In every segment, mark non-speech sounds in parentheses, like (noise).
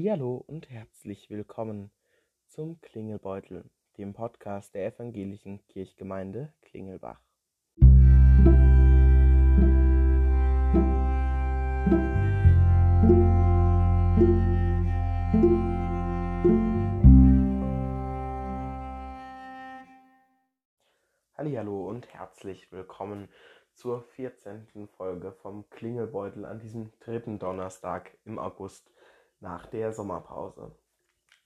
Hallihallo und herzlich willkommen zum Klingelbeutel, dem Podcast der evangelischen Kirchgemeinde Klingelbach. Hallihallo und herzlich willkommen zur 14. Folge vom Klingelbeutel an diesem dritten Donnerstag im August nach der Sommerpause.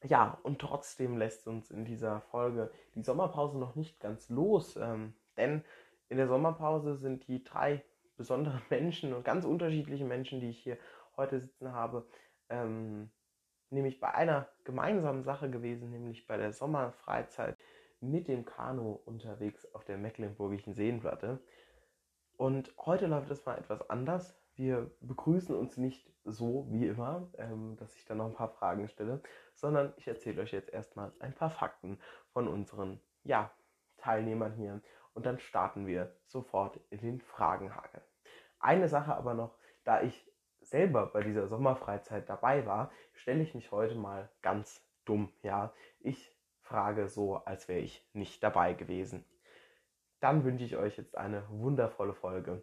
Ja, und trotzdem lässt uns in dieser Folge die Sommerpause noch nicht ganz los, ähm, denn in der Sommerpause sind die drei besonderen (laughs) Menschen und ganz unterschiedliche Menschen, die ich hier heute sitzen habe, ähm, nämlich bei einer gemeinsamen Sache gewesen, nämlich bei der Sommerfreizeit mit dem Kanu unterwegs auf der Mecklenburgischen Seenplatte. Und heute läuft es mal etwas anders. Wir begrüßen uns nicht so wie immer, ähm, dass ich dann noch ein paar Fragen stelle, sondern ich erzähle euch jetzt erstmal ein paar Fakten von unseren ja, Teilnehmern hier und dann starten wir sofort in den Fragenhagel. Eine Sache aber noch, da ich selber bei dieser Sommerfreizeit dabei war, stelle ich mich heute mal ganz dumm. Ja, ich frage so, als wäre ich nicht dabei gewesen. Dann wünsche ich euch jetzt eine wundervolle Folge.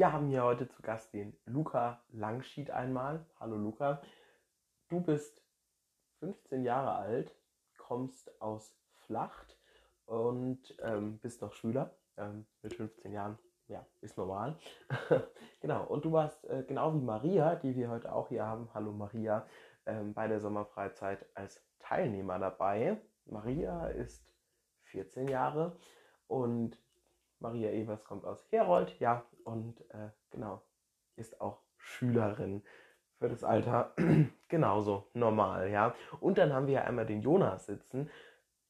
Wir haben hier heute zu Gast den Luca Langschied einmal. Hallo Luca. Du bist 15 Jahre alt, kommst aus Flacht und ähm, bist noch Schüler. Ähm, mit 15 Jahren, ja, ist normal. (laughs) genau, und du warst äh, genau wie Maria, die wir heute auch hier haben. Hallo Maria, ähm, bei der Sommerfreizeit als Teilnehmer dabei. Maria ist 14 Jahre und Maria Evers kommt aus Herold, ja, und äh, genau, ist auch Schülerin für das Alter (clears throat) genauso normal, ja. Und dann haben wir ja einmal den Jonas sitzen,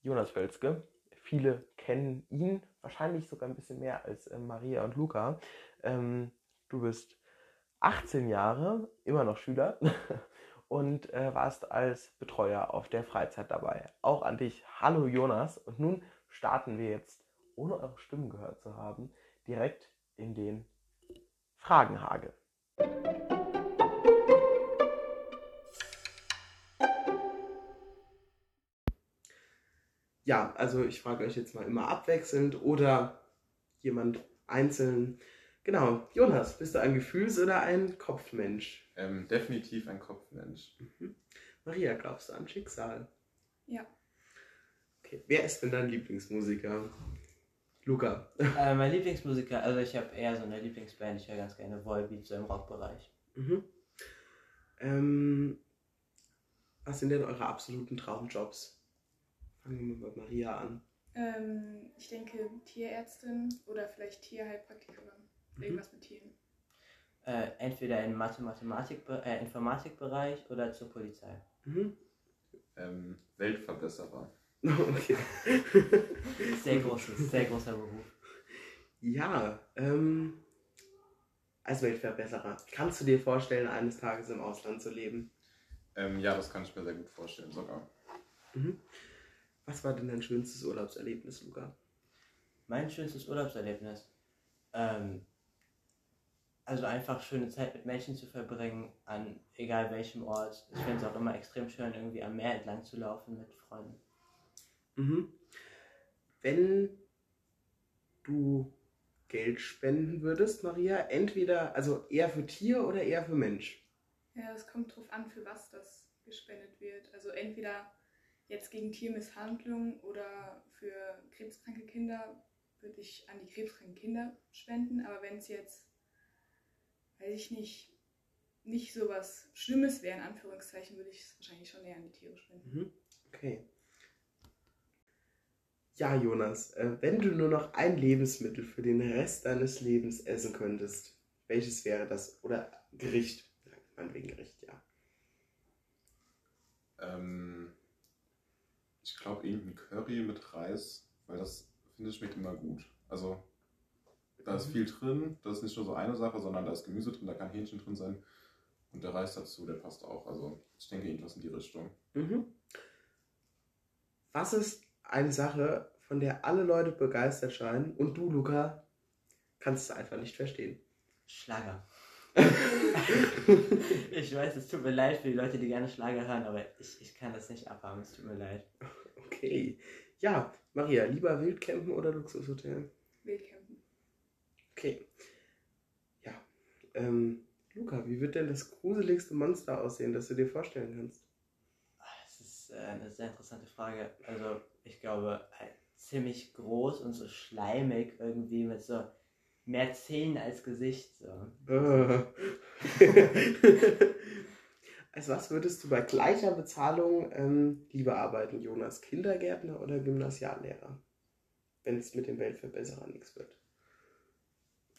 Jonas Völzke. Viele kennen ihn, wahrscheinlich sogar ein bisschen mehr als äh, Maria und Luca. Ähm, du bist 18 Jahre, immer noch Schüler (laughs) und äh, warst als Betreuer auf der Freizeit dabei. Auch an dich, hallo Jonas. Und nun starten wir jetzt, ohne eure Stimmen gehört zu haben, direkt in den Fragenhagel. Ja, also ich frage euch jetzt mal immer abwechselnd oder jemand einzeln. Genau, Jonas, bist du ein Gefühls- oder ein Kopfmensch? Ähm, definitiv ein Kopfmensch. Mhm. Maria, glaubst du an Schicksal? Ja. Okay, wer ist denn dein Lieblingsmusiker? Luca. Äh, mein Lieblingsmusiker, also ich habe eher so eine Lieblingsband, ich höre ganz gerne Volbeat, so im Rockbereich. Mhm. Ähm, was sind denn eure absoluten Traumjobs? Fangen wir mal bei Maria an. Ähm, ich denke Tierärztin oder vielleicht Tierheilpraktikerin. Mhm. Irgendwas mit Tieren. Äh, entweder im Mathe Mathematik äh, Informatikbereich oder zur Polizei. Mhm. Ähm, Weltverbesserer. Okay. Sehr großes, sehr großer Beruf. Ja, ähm, als Weltverbesserer. Kannst du dir vorstellen, eines Tages im Ausland zu leben? Ähm, ja, das kann ich mir sehr gut vorstellen sogar. Mhm. Was war denn dein schönstes Urlaubserlebnis, Luca? Mein schönstes Urlaubserlebnis. Ähm, also einfach schöne Zeit mit Menschen zu verbringen, an egal welchem Ort. Ich finde es auch immer extrem schön, irgendwie am Meer entlang zu laufen mit Freunden. Mhm. Wenn du Geld spenden würdest, Maria, entweder, also eher für Tier oder eher für Mensch? Ja, es kommt drauf an, für was das gespendet wird. Also entweder jetzt gegen Tiermisshandlung oder für krebskranke Kinder würde ich an die krebskranken Kinder spenden. Aber wenn es jetzt, weiß ich nicht, nicht so was Schlimmes wäre, in Anführungszeichen, würde ich es wahrscheinlich schon eher an die Tiere spenden. Mhm. Okay. Ja, Jonas, äh, wenn du nur noch ein Lebensmittel für den Rest deines Lebens essen könntest, welches wäre das? Oder Gericht? Ja, Meinetwegen Gericht, ja. Ähm, ich glaube irgendein Curry mit Reis, weil das finde ich schmeckt immer gut. Also da ist Mhm. viel drin, das ist nicht nur so eine Sache, sondern da ist Gemüse drin, da kann Hähnchen drin sein und der Reis dazu, der passt auch. Also ich denke irgendwas in die Richtung. Mhm. Was ist eine Sache, von der alle Leute begeistert scheinen und du, Luca, kannst es einfach nicht verstehen. Schlager. ich weiß, es tut mir leid für die Leute, die gerne Schlager hören, aber ich, ich kann das nicht abhaben, es tut mir leid. Okay. Ja, Maria, lieber Wildcampen oder Luxushotel? Wildcampen. Okay. Ja. Ähm, Luca, wie wird denn das gruseligste Monster aussehen, das du dir vorstellen kannst? Das ist äh, eine sehr interessante Frage. Also, ich glaube, halt ziemlich groß und so schleimig irgendwie mit so mehr Zähnen als Gesicht. So. Äh. (laughs) Als was würdest du bei gleicher Bezahlung ähm, lieber arbeiten, Jonas? Kindergärtner oder Gymnasiallehrer? Wenn es mit dem Weltverbesserer nichts wird.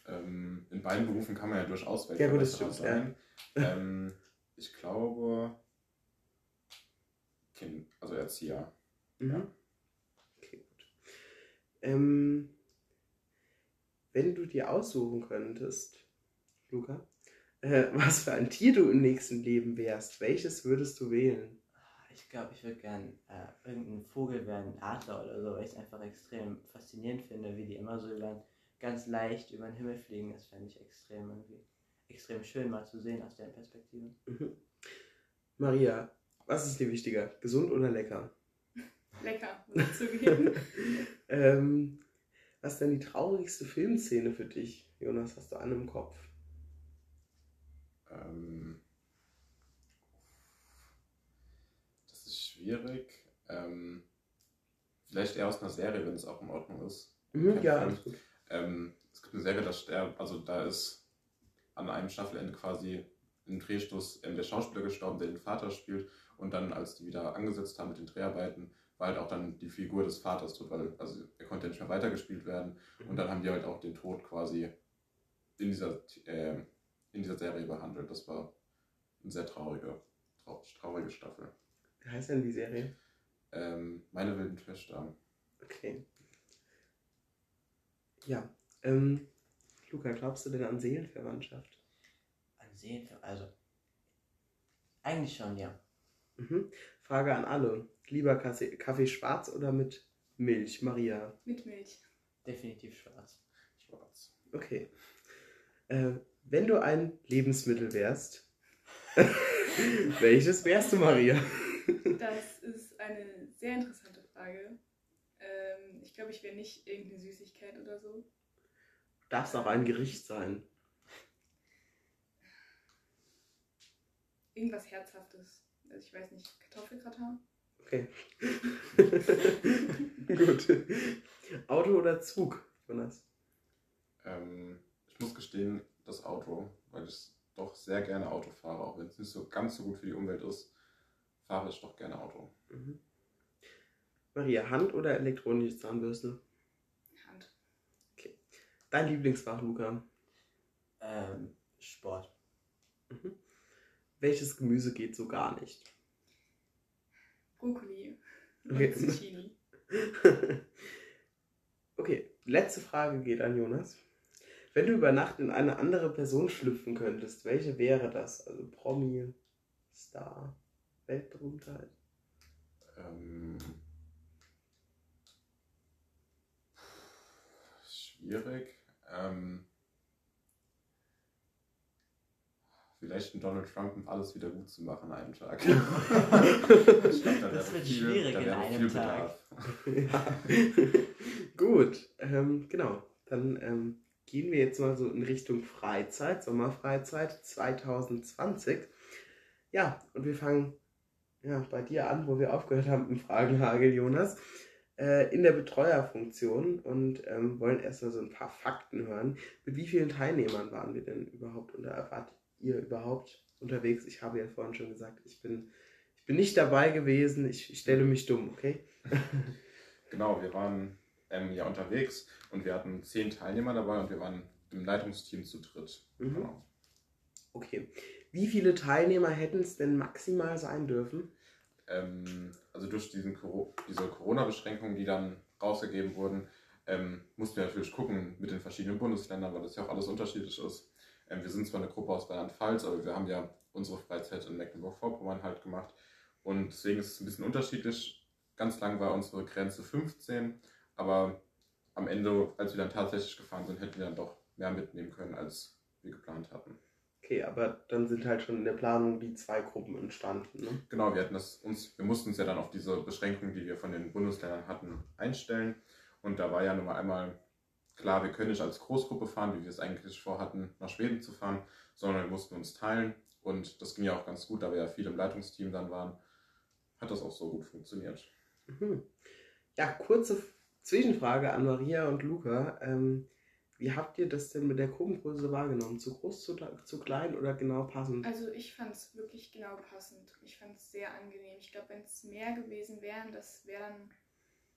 Ähm, in beiden Berufen kann man ja durchaus Ja, Weltverbesserer stimmt, sein. Ähm, ich glaube, kind, also Erzieher. Mhm. Gut. Ähm, wenn du dir aussuchen könntest, Luca, äh, (laughs) was für ein Tier du im nächsten Leben wärst, welches würdest du wählen? Ich glaube, ich würde gern äh, irgendein Vogel werden, Adler oder so, weil ich es einfach extrem faszinierend finde, wie die immer so über, ganz leicht über den Himmel fliegen. Das fände ich extrem irgendwie extrem schön mal zu sehen aus deren Perspektive. Mhm. Maria, was ist dir wichtiger, gesund oder lecker? Lecker, zugeben. (laughs) Ähm, was ist denn die traurigste Filmszene für dich, Jonas? Hast du eine im Kopf? Ähm, das ist schwierig. Ähm, vielleicht eher aus einer Serie, wenn es auch in Ordnung ist. Mhm, ja, alles gut. Ähm, es gibt eine Serie, da sterbt, also da ist an einem Staffelende quasi im Drehstoß ähm, der Schauspieler gestorben, der den Vater spielt. Und dann, als die wieder angesetzt haben mit den Dreharbeiten, halt auch dann die Figur des Vaters tot, weil also er konnte ja nicht mehr weitergespielt werden. Und dann haben die halt auch den Tod quasi in dieser, äh, in dieser Serie behandelt. Das war eine sehr traurige, trau traurige Staffel. Wie heißt denn die Serie? Ähm, meine wilden Töchter. Okay. Ja. Ähm, Luca, glaubst du denn an Seelenverwandtschaft? Ansehen, also eigentlich schon, ja. Mhm. Frage an alle. Lieber Kaffee, Kaffee schwarz oder mit Milch, Maria? Mit Milch. Definitiv schwarz. Schwarz. Okay. Äh, wenn du ein Lebensmittel wärst, (laughs) welches wärst du, Maria? Das ist eine sehr interessante Frage. Ähm, ich glaube, ich wäre nicht irgendeine Süßigkeit oder so. Darf auch ein Gericht sein. Irgendwas Herzhaftes. Also ich weiß nicht, Kartoffelgratin? Okay. (laughs) Gut. Auto oder Zug, Jonas? Ähm, ich muss gestehen, das Auto, weil ich doch sehr gerne Auto fahre, auch wenn es nicht so ganz so gut für die Umwelt ist, fahre ich doch gerne Auto. Mhm. Maria, Hand oder elektronische Zahnbürste? Hand. Dein Lieblingsfach, Luca? Ähm, Sport. Mhm. Welches Gemüse geht so gar nicht? Brokkoli. Und Okay. Zucchini. (laughs) okay, letzte Frage geht an Jonas. Wenn du über Nacht in eine andere Person schlüpfen könntest, welche wäre das? Also Promi, Star, Weltberühmtheit? Ähm, schwierig. Ähm, vielleicht ein Donald Trump, um alles wieder gut zu machen an einem Tag. (laughs) ich glaub, da Das wird viel- schwierig da in einem Tag. Ja. (laughs) Gut, ähm, genau. Dann ähm, gehen wir jetzt mal so in Richtung Freizeit, Sommerfreizeit 2020. Ja, und wir fangen ja, bei dir an, wo wir aufgehört haben im Fragenhagel, Jonas, äh, in der Betreuerfunktion und ähm, wollen erstmal so ein paar Fakten hören. Mit wie vielen Teilnehmern waren wir denn überhaupt oder wart ihr überhaupt unterwegs? Ich habe ja vorhin schon gesagt, ich bin, ich bin nicht dabei gewesen, ich, ich stelle mich dumm, okay? (laughs) Genau, wir waren ähm, ja unterwegs und wir hatten zehn Teilnehmer dabei und wir waren im Leitungsteam zu dritt. Mhm. Genau. Okay. Wie viele Teilnehmer hätten es denn maximal sein dürfen? Ähm, also durch diesen diese Corona-Beschränkungen, die dann rausgegeben wurden, ähm, mussten wir natürlich gucken mit den verschiedenen Bundesländern, weil das ja auch alles unterschiedlich ist. Ähm, wir sind zwar eine Gruppe aus Rheinland-Pfalz, aber wir haben ja unsere Freizeit in Mecklenburg-Vorpommern halt gemacht. Und deswegen ist es ein bisschen unterschiedlich. Ganz lang war unsere Grenze 15 Aber am Ende, als wir dann tatsächlich gefahren sind, hätten wir dann doch mehr mitnehmen können, als wir geplant hatten. Okay, aber dann sind halt schon in der Planung die zwei Gruppen entstanden. Ne? Genau, wir hatten das uns, wir mussten uns ja dann auf diese Beschränkungen, die wir von den Bundesländern hatten, einstellen. Und da war ja nun mal einmal klar, wir können nicht als Großgruppe fahren, wie wir es eigentlich vorhatten, nach Schweden zu fahren, sondern wir mussten uns teilen. Und das ging ja auch ganz gut, da wir ja viel im Leitungsteam dann waren, hat das auch so gut funktioniert. Mhm. Ja, kurze Zwischenfrage an Maria und Luca. Ähm, wie habt ihr das denn mit der Gruppengröße wahrgenommen? Zu groß, zu, zu klein oder genau passend? Also ich fand es wirklich genau passend. Ich fand es sehr angenehm. Ich glaube, wenn es mehr gewesen wären, das wäre dann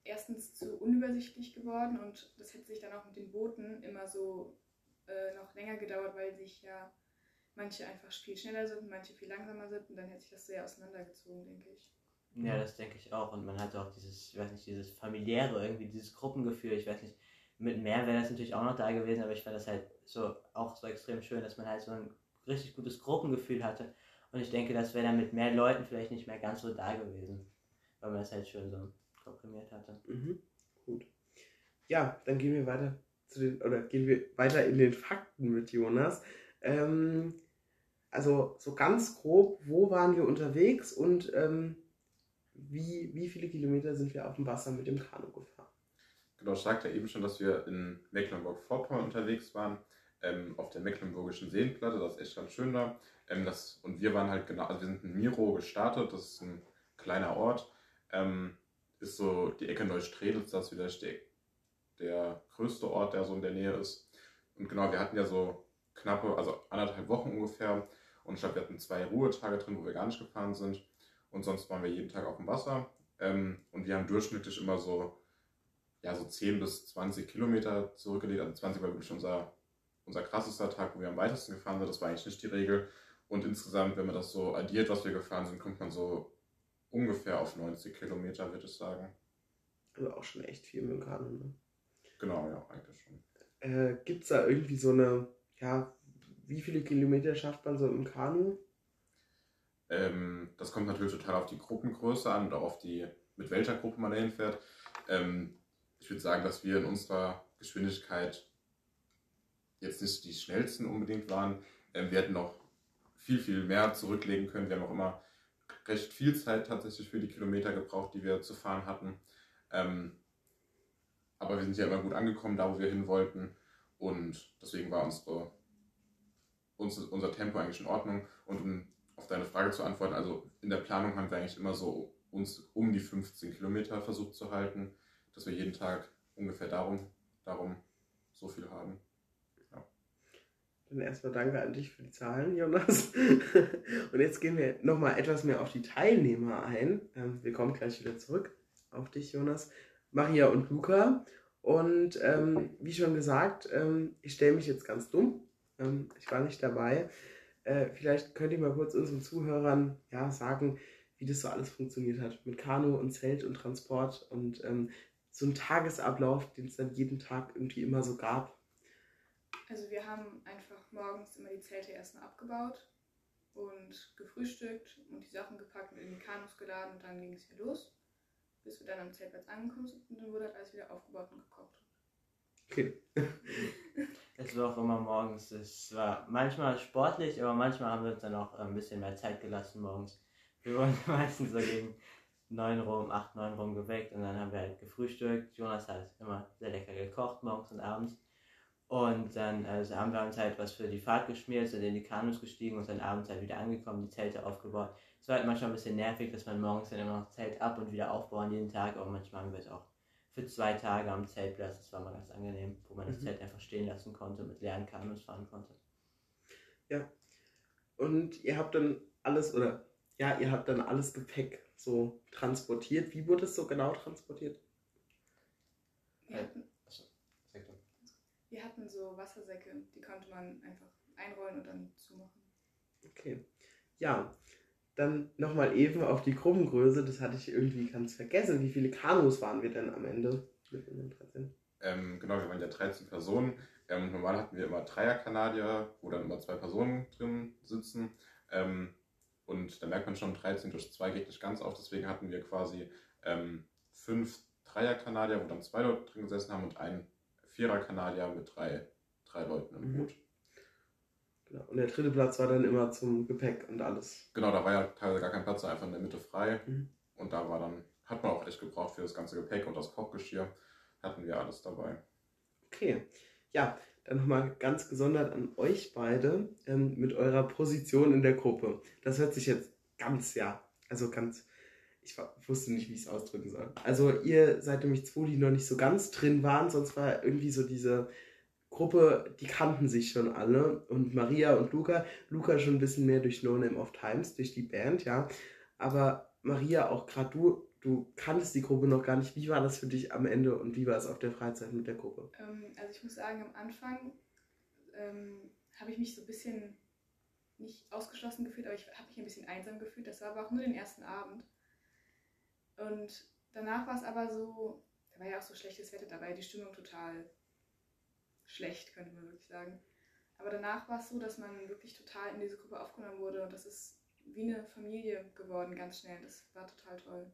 erstens zu unübersichtlich geworden und das hätte sich dann auch mit den Booten immer so äh, noch länger gedauert, weil sich ja manche einfach viel schneller sind, manche viel langsamer sind und dann hätte sich das sehr auseinandergezogen, denke ich. Ja, das denke ich auch. Und man hat auch dieses, ich weiß nicht, dieses familiäre, irgendwie dieses Gruppengefühl. Ich weiß nicht, mit mehr wäre das natürlich auch noch da gewesen, aber ich fand das halt so auch so extrem schön, dass man halt so ein richtig gutes Gruppengefühl hatte. Und ich denke, das wäre dann mit mehr Leuten vielleicht nicht mehr ganz so da gewesen, weil man das halt schön so komprimiert hatte. Mhm. Gut. Ja, dann gehen wir weiter zu den, oder gehen wir weiter in den Fakten mit Jonas. Ähm, also so ganz grob, wo waren wir unterwegs und ähm, wie, wie viele Kilometer sind wir auf dem Wasser mit dem Kanu gefahren? Genau, ich sagte eben schon, dass wir in Mecklenburg-Vorpommern unterwegs waren, ähm, auf der Mecklenburgischen Seenplatte, das ist echt ganz schön da. Ähm, das, und wir waren halt genau, also wir sind in Miro gestartet, das ist ein kleiner Ort, ähm, ist so die Ecke Neustrelitz, das ist vielleicht der, der größte Ort, der so in der Nähe ist. Und genau, wir hatten ja so knappe, also anderthalb Wochen ungefähr. Und ich glaube, wir hatten zwei Ruhetage drin, wo wir gar nicht gefahren sind. Und sonst waren wir jeden Tag auf dem Wasser. Ähm, und wir haben durchschnittlich immer so, ja, so 10 bis 20 Kilometer zurückgelegt. Also 20 war wirklich unser, unser krassester Tag, wo wir am weitesten gefahren sind. Das war eigentlich nicht die Regel. Und insgesamt, wenn man das so addiert, was wir gefahren sind, kommt man so ungefähr auf 90 Kilometer, würde ich sagen. Also auch schon echt viel mit dem Kanu, ne? Genau, ja, eigentlich schon. Äh, Gibt es da irgendwie so eine, ja, wie viele Kilometer schafft man so im Kanu? Ähm, das kommt natürlich total auf die Gruppengröße an und auch auf die, mit welcher Gruppe man dahin fährt. Ähm, ich würde sagen, dass wir in unserer Geschwindigkeit jetzt nicht die schnellsten unbedingt waren. Ähm, wir hätten noch viel, viel mehr zurücklegen können. Wir haben auch immer recht viel Zeit tatsächlich für die Kilometer gebraucht, die wir zu fahren hatten. Ähm, aber wir sind ja immer gut angekommen, da wo wir hin wollten. Und deswegen war unsere, unser, unser Tempo eigentlich in Ordnung. Und um auf deine Frage zu antworten, also in der Planung haben wir eigentlich immer so uns um die 15 Kilometer versucht zu halten, dass wir jeden Tag ungefähr darum, darum so viel haben. Dann erstmal danke an dich für die Zahlen, Jonas. (laughs) Und jetzt gehen wir nochmal etwas mehr auf die Teilnehmer ein. Ähm, wir kommen gleich wieder zurück auf dich, Jonas, Maria und Luca. Und ähm, wie schon gesagt, ähm, ich stelle mich jetzt ganz dumm. Ähm, ich war nicht dabei. Äh, vielleicht könnt ihr mal kurz unseren Zuhörern ja, sagen, wie das so alles funktioniert hat. Mit Kanu und Zelt und Transport und ähm, so ein Tagesablauf, den es dann jeden Tag irgendwie immer so gab. Also wir haben einfach morgens immer die Zelte erstmal abgebaut und gefrühstückt und die Sachen gepackt und in die Kanus geladen und dann ging es hier los, bis wir dann am Zeltplatz angekommen sind und dann wurde halt alles wieder aufgebaut und gekocht. Okay. (laughs) Es war auch immer morgens. Es war manchmal sportlich, aber manchmal haben wir uns dann auch ein bisschen mehr Zeit gelassen morgens. Wir wurden (laughs) meistens so gegen 9 rum, 8, 9 rum geweckt und dann haben wir halt gefrühstückt. Jonas hat immer sehr lecker gekocht, morgens und abends. Und dann also haben wir uns halt was für die Fahrt geschmiert, sind in die Kanus gestiegen und dann abends halt wieder angekommen, die Zelte aufgebaut. Es war halt manchmal ein bisschen nervig, dass man morgens dann immer noch Zelt ab und wieder aufbauen jeden Tag, aber manchmal haben wir es auch für zwei Tage am Zeltplatz. Das war mal ganz angenehm, wo man das Mhm. Zelt einfach stehen lassen konnte und mit leeren Kanus fahren konnte. Ja. Und ihr habt dann alles, oder ja, ihr habt dann alles Gepäck so transportiert. Wie wurde es so genau transportiert? Wir hatten. Wir hatten so Wassersäcke, die konnte man einfach einrollen und dann zumachen. Okay. Ja, dann nochmal eben auf die Gruppengröße. Das hatte ich irgendwie ganz vergessen. Wie viele Kanus waren wir denn am Ende? Mit unseren 13? Ähm, genau, wir waren ja 13 Personen. Ähm, normal hatten wir immer Dreier-Kanadier, wo dann immer zwei Personen drin sitzen. Ähm, und da merkt man schon, 13 durch 2 geht nicht ganz auf. Deswegen hatten wir quasi ähm, fünf Dreier-Kanadier, wo dann zwei Leute drin gesessen haben und ein Vierer-Kanadier mit drei, drei Leuten im Mhm. Boot. Genau. Und der dritte Platz war dann immer zum Gepäck und alles. Genau, da war ja teilweise gar kein Platz, einfach in der Mitte frei. Mhm. Und da war dann, hat man auch echt gebraucht für das ganze Gepäck und das Kochgeschirr. Hatten wir alles dabei. Okay. Ja, dann nochmal ganz gesondert an euch beide ähm, mit eurer Position in der Gruppe. Das hört sich jetzt ganz, ja, also ganz, ich wusste nicht, wie ich es ausdrücken soll. Also ihr seid nämlich zwei, die noch nicht so ganz drin waren, sonst war irgendwie so diese Gruppe, die kannten sich schon alle. Und Maria und Luca, Luca schon ein bisschen mehr durch No Name of Times, durch die Band, ja. Aber Maria, auch gerade du, du kanntest die Gruppe noch gar nicht. Wie war das für dich am Ende und wie war es auf der Freizeit mit der Gruppe? Ähm, also ich muss sagen, am Anfang ähm, habe ich mich so ein bisschen nicht ausgeschlossen gefühlt, aber ich habe mich ein bisschen einsam gefühlt. Das war aber auch nur den ersten Abend. Und danach war es aber so, da war ja auch so schlechtes Wetter dabei, die Stimmung total schlecht, könnte man wirklich sagen. Aber danach war es so, dass man wirklich total in diese Gruppe aufgenommen wurde und das ist wie eine Familie geworden, ganz schnell. Das war total toll.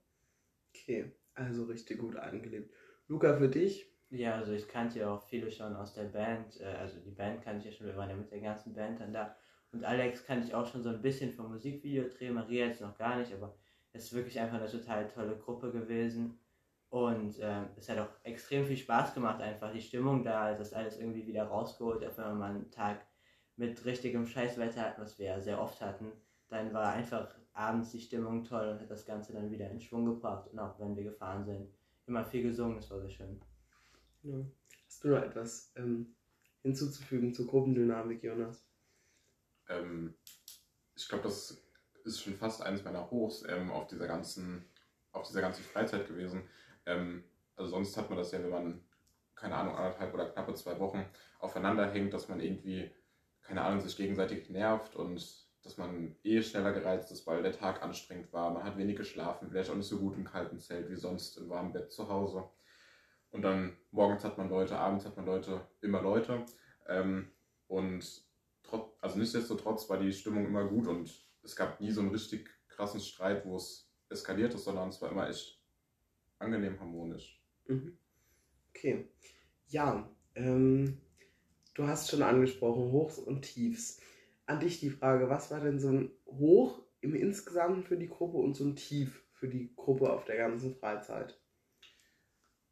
Okay, also richtig gut eingelebt. Luca, für dich? Ja, also ich kannte ja auch viele schon aus der Band. äh, Also die Band kannte ich ja schon, wir waren ja mit der ganzen Band dann da. Und Alex kannte ich auch schon so ein bisschen vom Musikvideodreh, Maria jetzt noch gar nicht, aber ist wirklich einfach eine total tolle Gruppe gewesen. Und ähm, es hat auch extrem viel Spaß gemacht, einfach die Stimmung da, das alles irgendwie wieder rausgeholt, auch wenn wir mal einen Tag mit richtigem Scheißwetter hatten, was wir ja sehr oft hatten, dann war einfach abends die Stimmung toll und hat das Ganze dann wieder in Schwung gebracht. Und auch wenn wir gefahren sind, immer viel gesungen, das war sehr schön. Ja. Hast du noch etwas ähm, hinzuzufügen zur Gruppendynamik, Jonas? Ähm, ich glaube, das ist schon fast eines meiner Hochs ähm, auf dieser ganzen, auf dieser ganzen Freizeit gewesen. Ähm, also sonst hat man das ja, wenn man, keine Ahnung, anderthalb oder knappe zwei Wochen aufeinander hängt, dass man irgendwie, keine Ahnung, sich gegenseitig nervt und dass man eh schneller gereizt ist, weil der Tag anstrengend war. Man hat wenig geschlafen, vielleicht auch nicht so gut im kalten Zelt wie sonst im warmen Bett zu Hause. Und dann morgens hat man Leute, abends hat man Leute, immer Leute. Ähm, und also nichtsdestotrotz war die Stimmung immer gut und es gab nie so einen richtig krassen Streit, wo es eskaliert ist, sondern es war immer echt angenehm harmonisch. Mhm. Okay. Ja, ähm, du hast schon angesprochen, Hochs und Tiefs. An dich die Frage, was war denn so ein Hoch im Insgesamt für die Gruppe und so ein Tief für die Gruppe auf der ganzen Freizeit?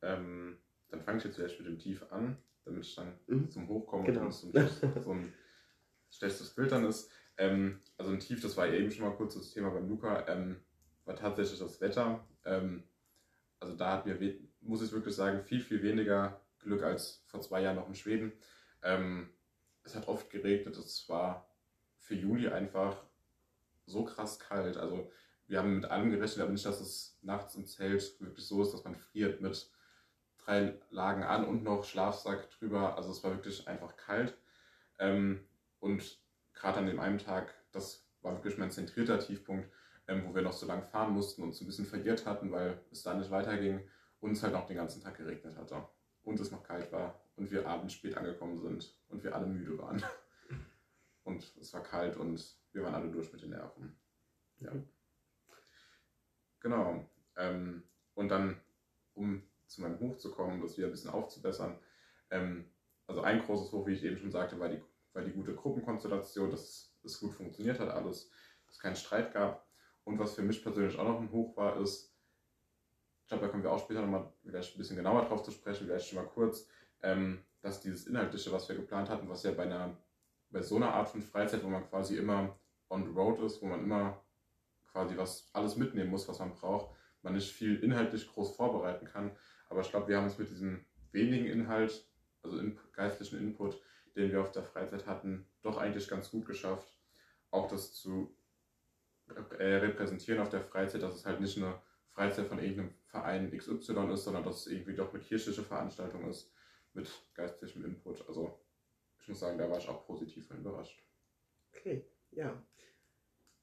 Ähm, dann fange ich jetzt vielleicht mit dem Tief an, damit ich dann Mhm. zum Hoch komme Genau. und zum Schluss so ein schlechtes Bild dann ist. Ähm, also ein Tief, das war eben schon mal kurz das Thema beim Luca, ähm, war tatsächlich das Wetter. Ähm, also da wir, we- muss ich wirklich sagen, viel, viel weniger Glück als vor zwei Jahren noch in Schweden. Ähm, es hat oft geregnet, es war für Juli einfach so krass kalt. Also wir haben mit allem gerechnet, aber nicht, dass es nachts im Zelt wirklich so ist, dass man friert mit drei Lagen an und noch Schlafsack drüber. Also es war wirklich einfach kalt. Ähm, und gerade an dem einen Tag, das war wirklich mein zentrierter Tiefpunkt, ähm, wo wir noch so lang fahren mussten und uns ein bisschen verirrt hatten, weil es da nicht weiterging und es halt noch den ganzen Tag geregnet hatte und es noch kalt war und wir abends spät angekommen sind und wir alle müde waren. (laughs) Und es war kalt und wir waren alle durch mit den Nerven. Ja. Mhm. Genau. Ähm, und dann, um zu meinem Hoch zu kommen, das wieder ein bisschen aufzubessern, ähm, also ein großes Hoch, wie ich eben schon sagte, war die, war die gute Gruppenkonstellation, dass es gut funktioniert hat alles, dass es keinen Streit gab. Und was für mich persönlich auch noch ein Hoch war, ist, ich glaube, da kommen wir auch später nochmal vielleicht ein bisschen genauer drauf zu sprechen, vielleicht schon mal kurz, ähm, dass dieses Inhaltliche, was wir geplant hatten, was ja bei einer, bei so einer Art von Freizeit, wo man quasi immer on the road ist, wo man immer quasi was alles mitnehmen muss, was man braucht, man nicht viel inhaltlich groß vorbereiten kann. Aber ich glaube, wir haben es mit diesem wenigen Inhalt, also in, geistlichen Input, den wir auf der Freizeit hatten, doch eigentlich ganz gut geschafft, auch das zu äh, repräsentieren auf der Freizeit, dass es halt nicht eine Freizeit von irgendeinem Verein XY ist, sondern dass es irgendwie doch eine kirchliche Veranstaltung ist, mit geistlichem Input. Also ich muss sagen, da war ich auch positiv überrascht. Okay, ja.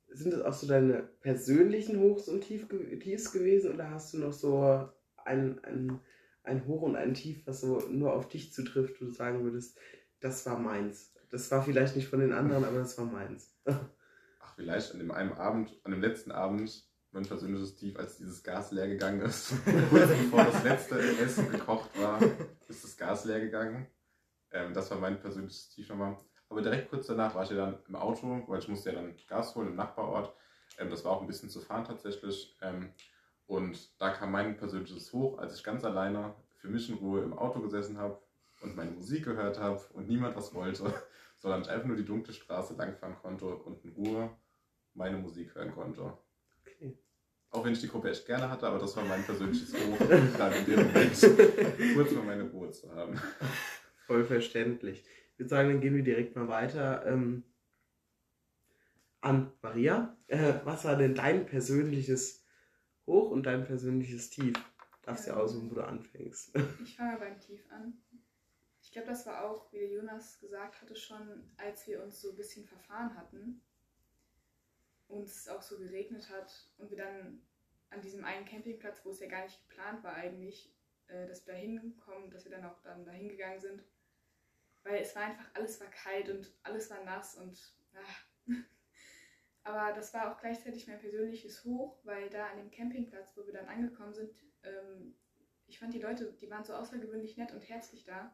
Sind das auch so deine persönlichen Hochs und Tief, Tiefs gewesen oder hast du noch so ein, ein, ein Hoch und ein Tief, was so nur auf dich zutrifft, wo du sagen würdest, das war meins. Das war vielleicht nicht von den anderen, aber das war meins. Ach, vielleicht an dem einen Abend, an dem letzten Abend mein persönliches Tief, als dieses Gas leer gegangen ist. (laughs) Kurz bevor das letzte Essen gekocht war, ist das Gas leer gegangen. Ähm, das war mein persönliches Tief nochmal. Aber direkt kurz danach war ich ja dann im Auto, weil ich musste ja dann Gas holen im Nachbarort. Ähm, das war auch ein bisschen zu fahren tatsächlich. Ähm, und da kam mein persönliches Hoch, als ich ganz alleine für mich in Ruhe im Auto gesessen habe und meine Musik gehört habe und niemand was wollte, (laughs) sondern ich einfach nur die dunkle Straße langfahren konnte und in Ruhe meine Musik hören konnte. Okay. Auch wenn ich die Gruppe echt gerne hatte, aber das war mein persönliches Hoch, dann in dem Moment (laughs) kurz mal meine Ruhe zu haben. Voll verständlich. Ich würde sagen, dann gehen wir direkt mal weiter ähm, an Maria. Äh, was war denn dein persönliches Hoch und dein persönliches Tief? Darfst ja Ähm. aussuchen, wo du anfängst. Ich fange beim Tief an. Ich glaube, das war auch, wie Jonas gesagt hatte, schon, als wir uns so ein bisschen verfahren hatten und es auch so geregnet hat und wir dann an diesem einen Campingplatz, wo es ja gar nicht geplant war eigentlich, äh, dass wir da hinkommen, dass wir dann auch dann dahin gegangen sind. Weil es war einfach, alles war kalt und alles war nass und ah. (laughs) Aber das war auch gleichzeitig mein persönliches Hoch, weil da an dem Campingplatz, wo wir dann angekommen sind, ähm, ich fand die Leute, die waren so außergewöhnlich nett und herzlich da.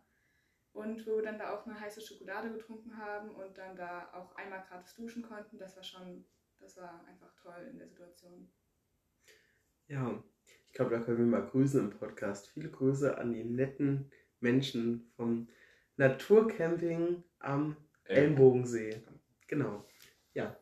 Und wo wir dann da auch eine heiße Schokolade getrunken haben und dann da auch einmal gratis duschen konnten, das war schon, das war einfach toll in der Situation. Ja, ich glaube, da können wir mal grüßen im Podcast. Viele Grüße an die netten Menschen vom Naturcamping am Ellenbogensee. Genau. Ja,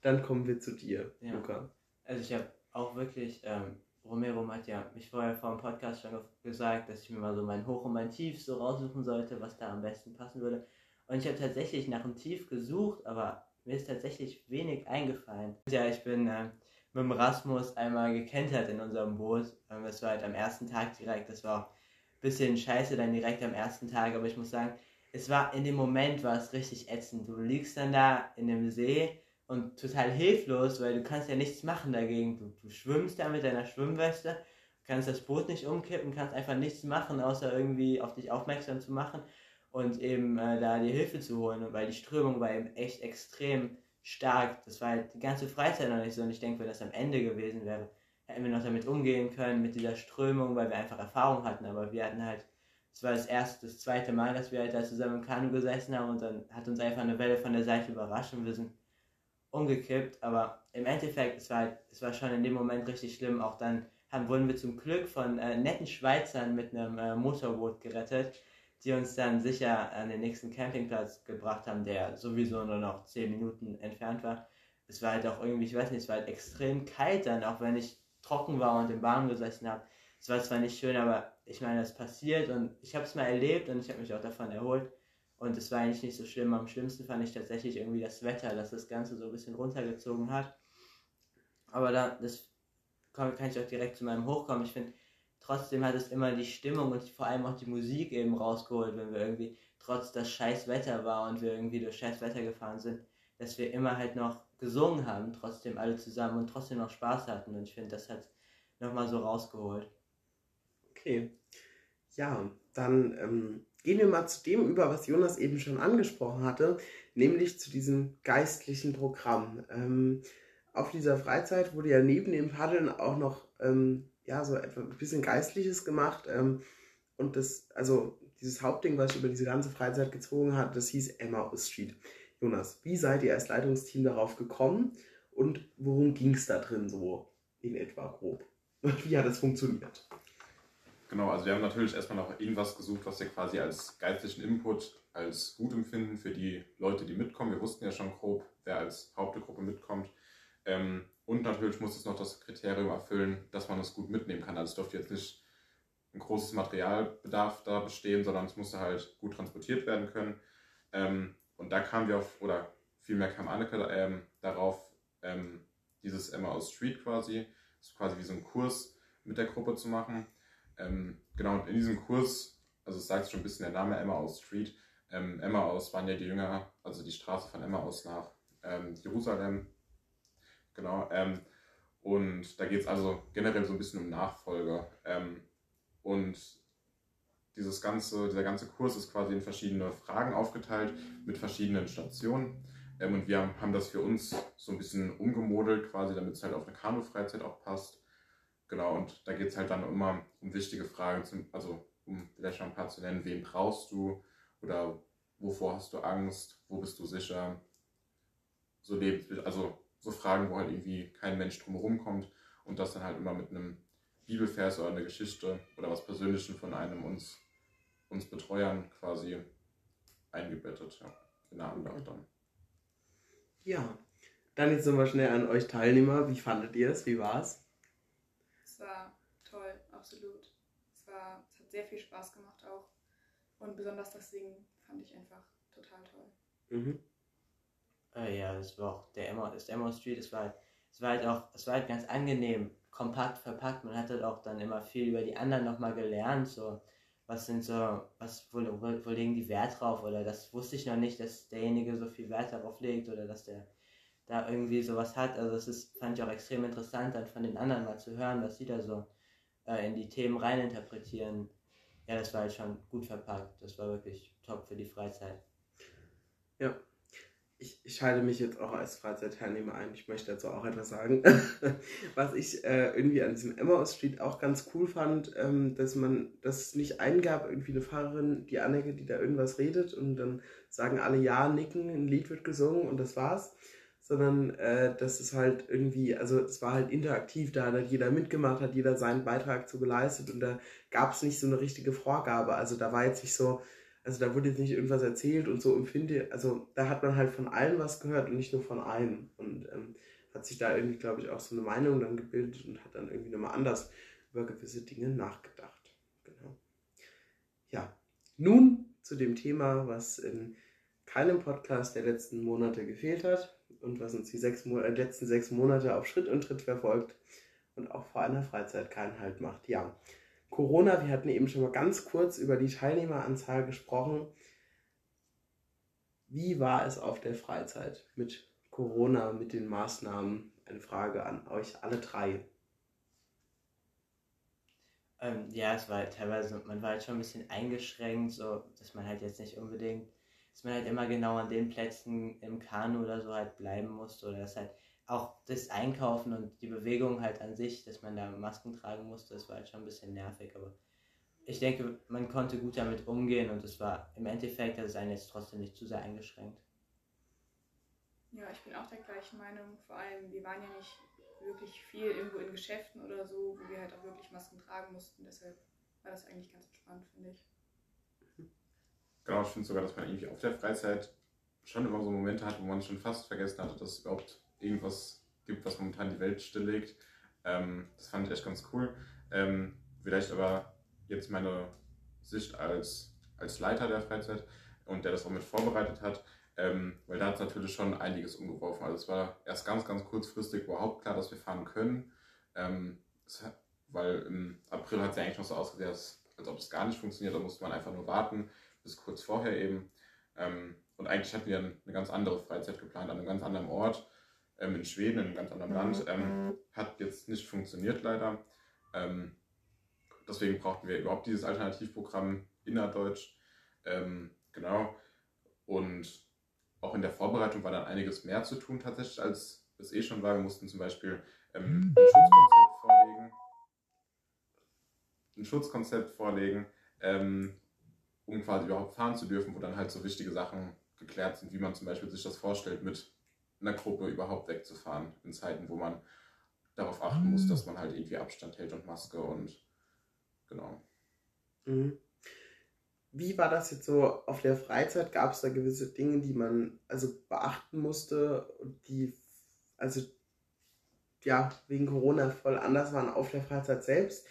dann kommen wir zu dir, Ja. Luca. Also ich habe auch wirklich, ähm, Romero hat ja mich vorher vor dem Podcast schon ge- gesagt, dass ich mir mal so mein Hoch und mein Tief so raussuchen sollte, was da am besten passen würde. Und ich habe tatsächlich nach einem Tief gesucht, aber mir ist tatsächlich wenig eingefallen. Ja, ich bin ähm, mit dem Rasmus einmal gekentert in unserem Boot. Ähm, das war halt am ersten Tag direkt. Das war auch ein bisschen scheiße dann direkt am ersten Tag, aber ich muss sagen, es war in dem Moment war es richtig ätzend. Du liegst dann da in dem See und total hilflos, weil du kannst ja nichts machen dagegen. Du, du schwimmst da mit deiner Schwimmweste, kannst das Boot nicht umkippen, kannst einfach nichts machen, außer irgendwie auf dich aufmerksam zu machen und eben äh, da die Hilfe zu holen, weil die Strömung war eben echt extrem stark. Das war halt die ganze Freizeit noch nicht so. Und ich denke, wenn das am Ende gewesen wäre, hätten wir noch damit umgehen können, mit dieser Strömung, weil wir einfach Erfahrung hatten, aber wir hatten halt es war das erste, das zweite Mal, dass wir halt da zusammen im Kanu gesessen haben. Und dann hat uns einfach eine Welle von der Seite überrascht. Und wir sind umgekippt. Aber im Endeffekt, es war es war schon in dem Moment richtig schlimm. Auch dann haben, wurden wir zum Glück von äh, netten Schweizern mit einem äh, Motorboot gerettet, die uns dann sicher an den nächsten Campingplatz gebracht haben, der sowieso nur noch 10 Minuten entfernt war. Es war halt auch irgendwie, ich weiß nicht, es war halt extrem kalt dann, auch wenn ich trocken war und im Warmen gesessen habe. Es war zwar nicht schön, aber ich meine, das passiert und ich habe es mal erlebt und ich habe mich auch davon erholt. Und es war eigentlich nicht so schlimm. Am schlimmsten fand ich tatsächlich irgendwie das Wetter, dass das Ganze so ein bisschen runtergezogen hat. Aber da, das kann, ich auch direkt zu meinem Hochkommen. Ich finde, trotzdem hat es immer die Stimmung und vor allem auch die Musik eben rausgeholt, wenn wir irgendwie, trotz das scheiß Wetter war und wir irgendwie durch scheiß Wetter gefahren sind, dass wir immer halt noch gesungen haben, trotzdem alle zusammen und trotzdem noch Spaß hatten. Und ich finde, das hat nochmal so rausgeholt. Okay. Ja, dann ähm, gehen wir mal zu dem über, was Jonas eben schon angesprochen hatte, nämlich zu diesem geistlichen Programm. Ähm, auf dieser Freizeit wurde ja neben dem Paddeln auch noch ähm, ja, so etwa ein bisschen Geistliches gemacht. Ähm, und das, also dieses Hauptding, was sich über diese ganze Freizeit gezogen hat, das hieß Emmaus Street. Jonas, wie seid ihr als Leitungsteam darauf gekommen und worum ging es da drin so in etwa grob? (laughs) Wie hat es funktioniert? Genau, also wir haben natürlich erstmal nach irgendwas gesucht, was wir quasi als geistlichen Input als gut empfinden für die Leute, die mitkommen. Wir wussten ja schon grob, wer als Hauptgruppe mitkommt. Ähm, und natürlich muss es noch das Kriterium erfüllen, dass man es gut mitnehmen kann. Also es dürfte jetzt nicht ein großes Materialbedarf da bestehen, sondern es musste halt gut transportiert werden können. Ähm, und da kamen wir auf, oder vielmehr kam Anneke ähm, darauf, dieses Emma aus Street quasi, quasi wie so ein Kurs mit der Gruppe zu machen. Ähm, genau, und in diesem Kurs, also es sagt schon ein bisschen der Name Emma aus Street, ähm, Emma aus waren ja die Jünger, also die Straße von Emma aus nach ähm, Jerusalem. Genau, ähm, und da geht es also generell so ein bisschen um Nachfolge. Ähm, und dieses ganze, dieser ganze Kurs ist quasi in verschiedene Fragen aufgeteilt mit verschiedenen Stationen. Ähm, und wir haben, haben das für uns so ein bisschen umgemodelt, quasi, damit es halt auf eine Kanu-Freizeit auch passt. Genau, und da geht es halt dann immer um wichtige Fragen, zum, also um vielleicht schon ein paar zu nennen, wen brauchst du oder wovor hast du Angst, wo bist du sicher, so Lebens also so Fragen, wo halt irgendwie kein Mensch drumherum kommt und das dann halt immer mit einem Bibelvers oder einer Geschichte oder was Persönlichem von einem uns, uns Betreuern quasi eingebettet, ja, in der Andacht dann. Ja, dann jetzt nochmal schnell an euch Teilnehmer. Wie fandet ihr es? Wie war? Es war toll, absolut. Es, war, es hat sehr viel Spaß gemacht auch. Und besonders das Singen fand ich einfach total toll. Mhm. Äh, ja, das war auch der Emma, das Emma Street, es war, es war halt auch, es war halt ganz angenehm, kompakt verpackt. Man hat halt auch dann immer viel über die anderen nochmal gelernt, so was sind so, was, wo, wo, wo legen die Wert drauf oder das wusste ich noch nicht, dass derjenige so viel Wert darauf legt oder dass der da irgendwie sowas hat. Also das ist, fand ich auch extrem interessant, dann von den anderen mal zu hören, was sie da so äh, in die Themen reininterpretieren. Ja, das war halt schon gut verpackt. Das war wirklich top für die Freizeit. Ja, ich, ich schalte mich jetzt auch als Freizeitteilnehmer ein. Ich möchte dazu auch etwas sagen. (laughs) Was ich äh, irgendwie an diesem Emmaus Street auch ganz cool fand, ähm, dass man das nicht eingab, irgendwie eine Fahrerin, die Anneke, die da irgendwas redet und dann sagen alle ja, nicken, ein Lied wird gesungen und das war's. Sondern äh, dass es halt irgendwie, also es war halt interaktiv, da hat jeder mitgemacht, hat jeder seinen Beitrag zu geleistet und da gab es nicht so eine richtige Vorgabe. Also da war jetzt nicht so, also da wurde jetzt nicht irgendwas erzählt und so empfinde, also da hat man halt von allen was gehört und nicht nur von einem. Und ähm, hat sich da irgendwie, glaube ich, auch so eine Meinung dann gebildet und hat dann irgendwie nochmal anders über gewisse Dinge nachgedacht. Genau. Ja, nun zu dem Thema, was in keinem Podcast der letzten Monate gefehlt hat und was uns die sechs Mo äh, letzten sechs Monate auf Schritt und Tritt verfolgt und auch vor einer Freizeit keinen Halt macht. Ja, Corona, wir hatten eben schon mal ganz kurz über die Teilnehmeranzahl gesprochen. Wie war es auf der Freizeit mit Corona, mit den Maßnahmen? Eine Frage an euch alle drei. Ähm, ja, es war teilweise, man war halt schon ein bisschen eingeschränkt, so dass man halt jetzt nicht unbedingt, dass man halt immer genau an den Plätzen im Kanu oder so halt bleiben musste oder dass halt auch das Einkaufen und die Bewegung halt an sich, dass man da Masken tragen musste, das war halt schon ein bisschen nervig, aber ich denke, man konnte gut damit umgehen und es war im Endeffekt, dass es einen jetzt trotzdem nicht zu sehr eingeschränkt. Ja, ich bin auch der gleichen Meinung. Vor allem, wir waren ja nicht wirklich viel irgendwo in Geschäften oder so, wo wir halt auch wirklich Masken tragen mussten. Deshalb war das eigentlich ganz entspannt, finde ich. Genau, ich finde sogar, dass man irgendwie auf der Freizeit schon immer so Momente hat, wo man schon fast vergessen hatte, dass es überhaupt irgendwas gibt, was momentan die Welt stilllegt. Ähm, das fand ich echt ganz cool. Ähm, vielleicht aber jetzt meine Sicht als, als Leiter der Freizeit und der das auch mit vorbereitet hat, ähm, weil da hat es natürlich schon einiges umgeworfen. Also es war erst ganz, ganz kurzfristig überhaupt klar, dass wir fahren können. Ähm, es, weil im April hat es ja eigentlich noch so ausgesehen, als ob es gar nicht funktioniert. Da musste man einfach nur warten, bis kurz vorher eben. Ähm, und eigentlich hatten wir eine ganz andere Freizeit geplant, an einem ganz anderen Ort ähm, in Schweden, in einem ganz anderen Land. Ähm, hat jetzt nicht funktioniert leider. Deswegen brauchten wir überhaupt dieses Alternativprogramm innerdeutsch. Genau. Und auch in der Vorbereitung war dann einiges mehr zu tun tatsächlich, als es eh schon war. Wir mussten zum Beispiel ein Schutzkonzept vorlegen. Ein Schutzkonzept vorlegen, ähm, um quasi überhaupt fahren zu dürfen, wo dann halt so wichtige Sachen geklärt sind, wie man zum Beispiel sich das vorstellt mit einer Gruppe überhaupt wegzufahren, in Zeiten, wo man darauf achten muss, dass man halt irgendwie Abstand hält und Maske und genau. Mhm. Wie war das jetzt so auf der Freizeit? Gab es da gewisse Dinge, die man also beachten musste, die also ja wegen Corona voll anders waren auf der Freizeit selbst?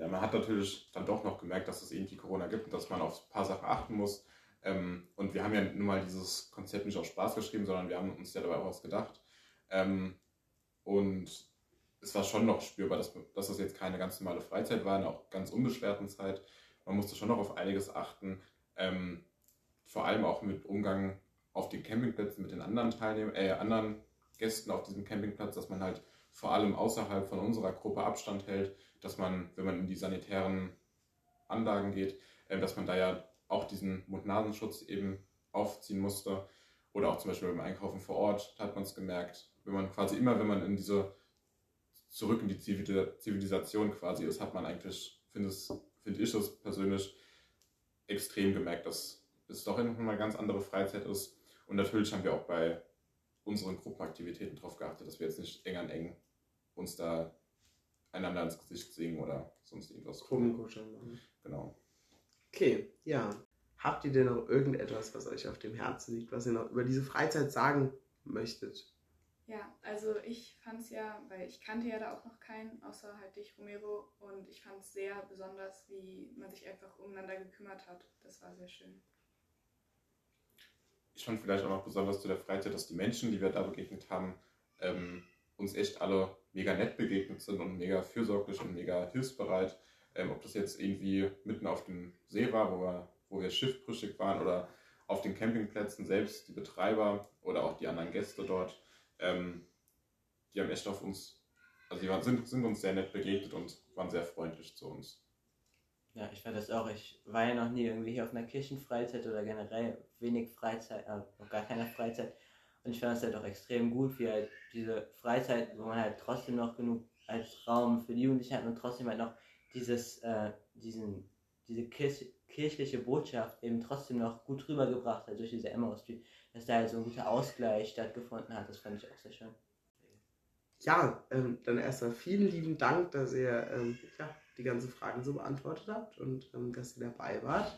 Ja, man hat natürlich dann doch noch gemerkt, dass es irgendwie Corona gibt und dass man auf ein paar Sachen achten muss. Ähm, und wir haben ja nun mal dieses Konzept nicht auf Spaß geschrieben, sondern wir haben uns ja dabei auch was gedacht. Ähm, und es war schon noch spürbar, dass, dass das jetzt keine ganz normale Freizeit war, eine auch ganz unbeschwerten Zeit. Man musste schon noch auf einiges achten. Ähm, vor allem auch mit Umgang auf den Campingplätzen mit den anderen Teilnehmern, äh, anderen Gästen auf diesem Campingplatz, dass man halt vor allem außerhalb von unserer Gruppe Abstand hält, dass man, wenn man in die sanitären Anlagen geht, äh, dass man da ja auch diesen Mund-Nasenschutz eben aufziehen musste. Oder auch zum Beispiel beim Einkaufen vor Ort hat man es gemerkt. Wenn man quasi immer, wenn man in diese zurück in die Zivilisation quasi ist, hat man eigentlich, finde find ich das persönlich, extrem gemerkt, dass es doch noch eine ganz andere Freizeit ist. Und natürlich haben wir auch bei unseren Gruppenaktivitäten darauf geachtet, dass wir jetzt nicht eng an eng uns da einander ins Gesicht singen oder sonst irgendwas. Gruppenkuscheln machen. Genau. Okay, ja. Habt ihr denn noch irgendetwas, was euch auf dem Herzen liegt, was ihr noch über diese Freizeit sagen möchtet? Ja, also ich fand es ja, weil ich kannte ja da auch noch keinen, außer halt dich, Romero, und ich fand es sehr besonders, wie man sich einfach umeinander gekümmert hat. Das war sehr schön. Ich fand vielleicht auch noch besonders zu der Freizeit, dass die Menschen, die wir da begegnet haben, ähm, uns echt alle mega nett begegnet sind und mega fürsorglich und mega hilfsbereit. Ähm, ob das jetzt irgendwie mitten auf dem See war, wo wir wo wir schiffbrüchig waren oder auf den Campingplätzen selbst, die Betreiber oder auch die anderen Gäste dort, ähm, die haben echt auf uns, also die waren, sind, sind uns sehr nett begegnet und waren sehr freundlich zu uns. Ja, ich fand das auch. Ich war ja noch nie irgendwie hier auf einer Kirchenfreizeit oder generell wenig Freizeit, äh, gar keine Freizeit. Und ich fand es halt auch extrem gut, wie halt diese Freizeit, wo man halt trotzdem noch genug als Raum für die Jugendlichen hat und trotzdem halt noch dieses, äh, diesen, diese Kirche, kirchliche Botschaft eben trotzdem noch gut rübergebracht hat durch diese Emmaus dass da halt so ein guter Ausgleich stattgefunden hat. Das fand ich auch sehr schön. Ja, ähm, dann erstmal vielen lieben Dank, dass ihr ähm, ja, die ganzen Fragen so beantwortet habt und ähm, dass ihr dabei wart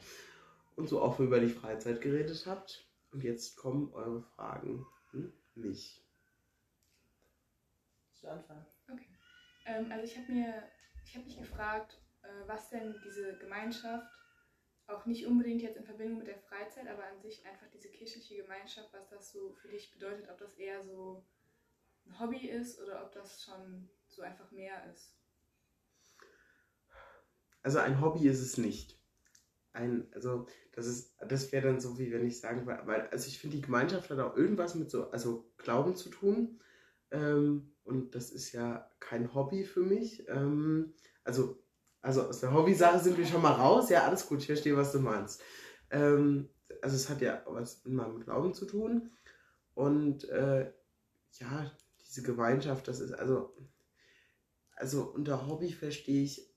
und so offen über die Freizeit geredet habt. Und jetzt kommen eure Fragen an mich. Zu Anfang. Okay. Ähm, also ich habe mir, ich habe mich gefragt, äh, was denn diese Gemeinschaft auch nicht unbedingt jetzt in Verbindung mit der Freizeit, aber an sich einfach diese kirchliche Gemeinschaft, was das so für dich bedeutet, ob das eher so ein Hobby ist oder ob das schon so einfach mehr ist. Also ein Hobby ist es nicht. Ein, also das ist, das wäre dann so, wie wenn ich sagen, weil, weil also ich finde, die Gemeinschaft hat auch irgendwas mit so, also Glauben zu tun. Ähm, und das ist ja kein Hobby für mich. Ähm, also also aus der Hobby-Sache sind wir schon mal raus. Ja, alles gut, ich verstehe, was du meinst. Ähm, also es hat ja was mit meinem Glauben zu tun. Und äh, ja, diese Gemeinschaft, das ist also, also unter Hobby verstehe ich,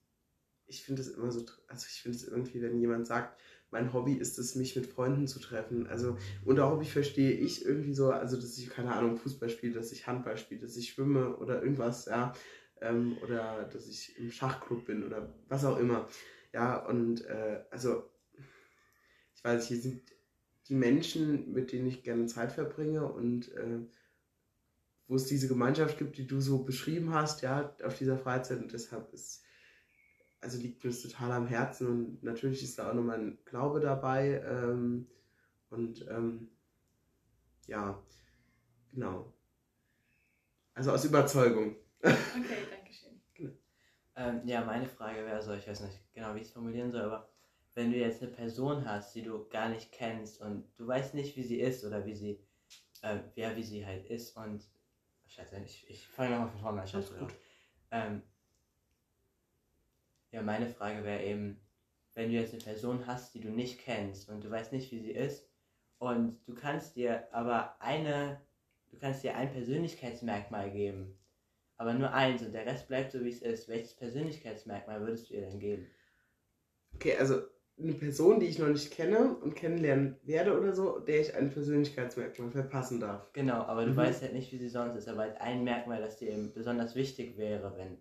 ich finde es immer so, also ich finde es irgendwie, wenn jemand sagt, mein Hobby ist es, mich mit Freunden zu treffen. Also unter Hobby verstehe ich irgendwie so, also dass ich, keine Ahnung, Fußball spiele, dass ich Handball spiele, dass ich schwimme oder irgendwas, ja ähm, oder dass ich im Schachclub bin oder was auch immer. Ja, und äh, also, ich weiß, hier sind die Menschen, mit denen ich gerne Zeit verbringe und äh, wo es diese Gemeinschaft gibt, die du so beschrieben hast, ja, auf dieser Freizeit und deshalb ist, also liegt mir das total am Herzen und natürlich ist da auch noch mein Glaube dabei ähm, und ähm, ja, genau. Also aus Überzeugung. Okay, danke schön. Genau. Ähm, ja, meine Frage wäre so, ich weiß nicht genau, wie ich es formulieren soll, aber wenn du jetzt eine Person hast, die du gar nicht kennst und du weißt nicht, wie sie ist oder wie sie, äh, ja, wie sie halt ist und, scheiße, ich, ich fange nochmal von vorne an, scheiße. Gut. Ähm, ja, meine Frage wäre eben, wenn du jetzt eine Person hast, die du nicht kennst und du weißt nicht, wie sie ist und du kannst dir aber eine, du kannst dir ein Persönlichkeitsmerkmal geben, aber nur eins und der Rest bleibt so wie es ist. Welches Persönlichkeitsmerkmal würdest du ihr denn geben? Okay, also eine Person, die ich noch nicht kenne und kennenlernen werde oder so, der ich ein Persönlichkeitsmerkmal verpassen darf. Genau, aber du mhm. weißt halt nicht, wie sie sonst ist, aber halt ein Merkmal, das dir eben besonders wichtig wäre, wenn.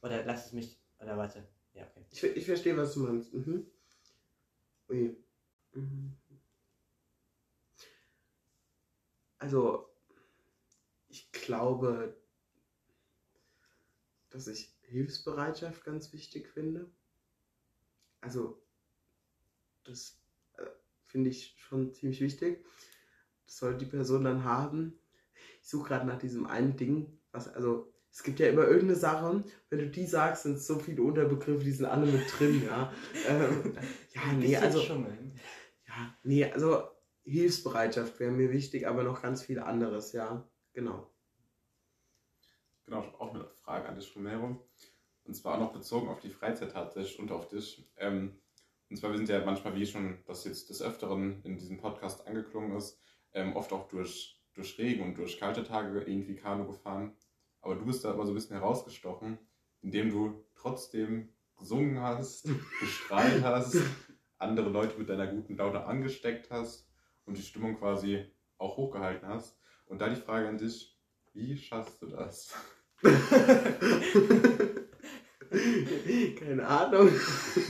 Oder lass es mich. Oder warte. Ja, okay. Ich, ich verstehe, was du meinst. Mhm. Ui. Mhm. Also, ich glaube, dass ich Hilfsbereitschaft ganz wichtig finde. Also, das äh, finde ich schon ziemlich wichtig. Das soll die Person dann haben. Ich suche gerade nach diesem einen Ding, was, also, es gibt ja immer irgendeine Sache, wenn du die sagst, sind so viele Unterbegriffe, die sind alle mit drin, ja. (laughs) ähm, ja, nee, also. Ja, nee, also Hilfsbereitschaft wäre mir wichtig, aber noch ganz viel anderes, ja. Genau. Genau, auch eine Frage an dich, Romero. Und zwar auch noch bezogen auf die Freizeit tatsächlich und auf dich. Ähm, und zwar, wir sind ja manchmal, wie schon das jetzt des Öfteren in diesem Podcast angeklungen ist, ähm, oft auch durch, durch Regen und durch kalte Tage irgendwie Kanu gefahren. Aber du bist da immer so ein bisschen herausgestochen, indem du trotzdem gesungen hast, (laughs) gestrahlt hast, andere Leute mit deiner guten Laune angesteckt hast und die Stimmung quasi auch hochgehalten hast. Und da die Frage an dich, wie schaffst du das? (laughs) Keine Ahnung.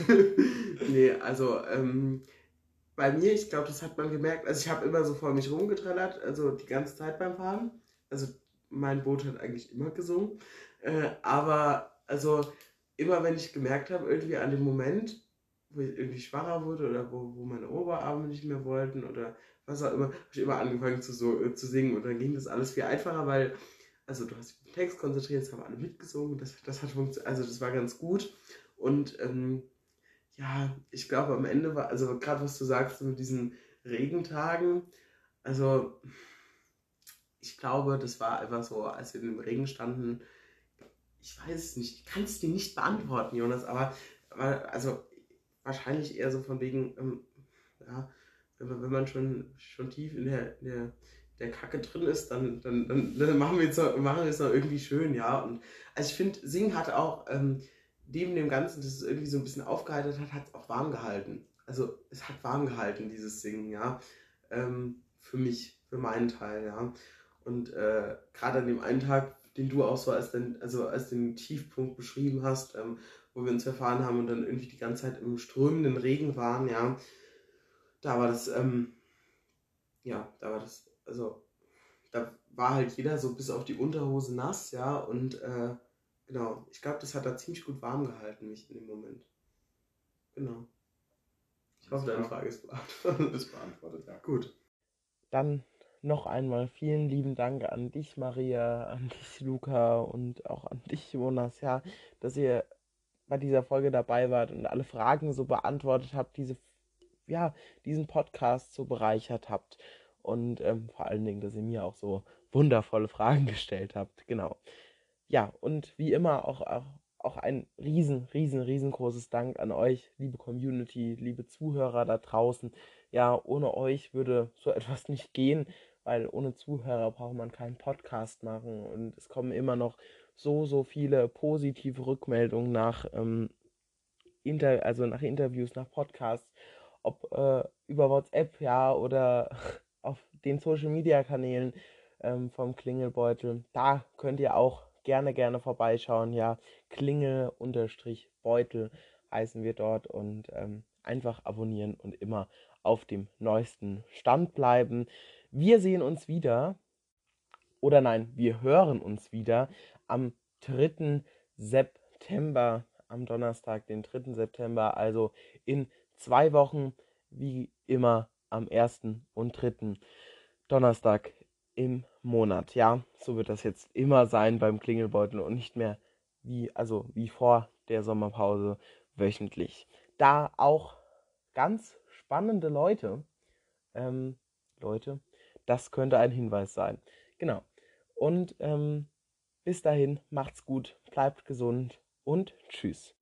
(laughs) nee, also ähm, bei mir, ich glaube, das hat man gemerkt. Also ich habe immer so vor mich rumgetrellert, also die ganze Zeit beim Fahren. Also mein Boot hat eigentlich immer gesungen. Äh, aber also immer wenn ich gemerkt habe, irgendwie an dem Moment, wo ich irgendwie schwacher wurde oder wo, wo meine Oberarme nicht mehr wollten oder was auch immer, habe ich immer angefangen zu, so, äh, zu singen und dann ging das alles viel einfacher, weil, also du hast dich auf den Text konzentriert, es haben alle mitgesungen, das, das hat funktioniert, also das war ganz gut und ähm, ja, ich glaube am Ende war, also gerade was du sagst mit diesen Regentagen, also ich glaube, das war einfach so, als wir im Regen standen, ich weiß es nicht, ich kann es dir nicht beantworten, Jonas, aber, also wahrscheinlich eher so von wegen, ähm, ja, wenn man, wenn man schon, schon tief in der, in der, der Kacke drin ist, dann, dann, dann, dann machen wir es noch, noch irgendwie schön, ja. Und also ich finde, Singen hat auch, ähm, neben dem Ganzen, dass es irgendwie so ein bisschen aufgeheitert hat, hat es auch warm gehalten. Also es hat warm gehalten, dieses Singen, ja. Ähm, für mich, für meinen Teil, ja. Und äh, gerade an dem einen Tag, den du auch so als den, also als den Tiefpunkt beschrieben hast, ähm, wo wir uns verfahren haben und dann irgendwie die ganze Zeit im strömenden Regen waren, ja, da war das, ähm, ja, da war das, also da war halt jeder so bis auf die Unterhose nass, ja, und äh, genau, ich glaube, das hat da ziemlich gut warm gehalten, mich in dem Moment. Genau. Ich hoffe, deine Frage ist beantwortet. Ist beantwortet, ja. Gut. Dann noch einmal vielen lieben Dank an dich, Maria, an dich, Luca und auch an dich, Jonas, ja, dass ihr bei dieser Folge dabei wart und alle Fragen so beantwortet habt, diese, ja, diesen Podcast so bereichert habt und ähm, vor allen Dingen, dass ihr mir auch so wundervolle Fragen gestellt habt. Genau. Ja, und wie immer auch, auch, auch ein riesen, riesen, riesengroßes Dank an euch, liebe Community, liebe Zuhörer da draußen. Ja, ohne euch würde so etwas nicht gehen weil ohne Zuhörer braucht man keinen Podcast machen und es kommen immer noch so, so viele positive Rückmeldungen nach, ähm, Inter also nach Interviews, nach Podcasts, ob äh, über WhatsApp, ja, oder (laughs) auf den Social Media Kanälen ähm, vom Klingelbeutel. Da könnt ihr auch gerne, gerne vorbeischauen, ja. Klingel-Beutel heißen wir dort und ähm, einfach abonnieren und immer auf dem neuesten Stand bleiben. Wir sehen uns wieder, oder nein, wir hören uns wieder am 3. September, am Donnerstag, den 3. September, also in zwei Wochen, wie immer am 1. und 3. Donnerstag im Monat. Ja, so wird das jetzt immer sein beim Klingelbeutel und nicht mehr wie, also wie vor der Sommerpause wöchentlich. Da auch ganz spannende Leute, ähm, Leute, das könnte ein Hinweis sein. Genau. Und ähm, bis dahin, macht's gut, bleibt gesund und tschüss.